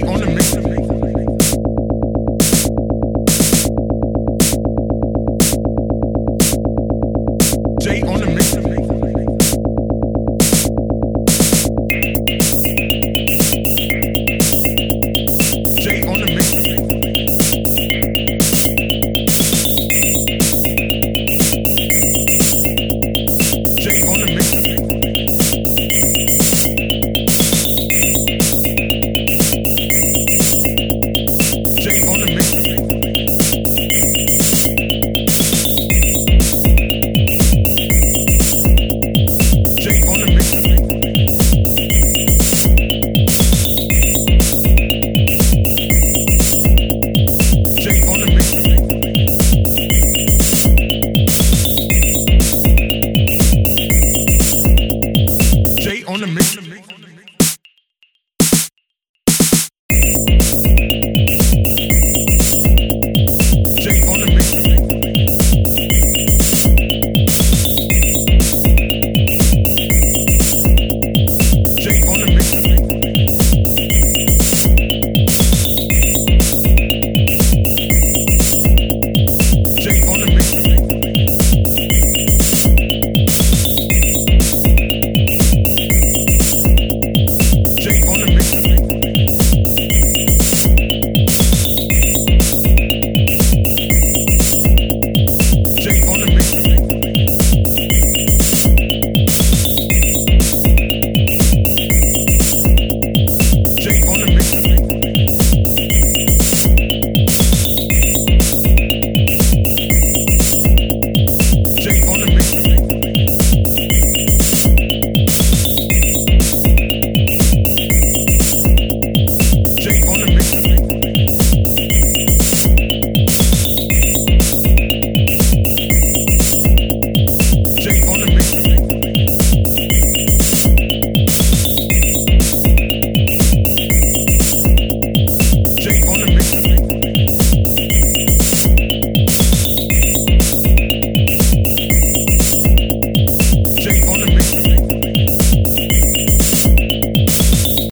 beat on the mix. J on the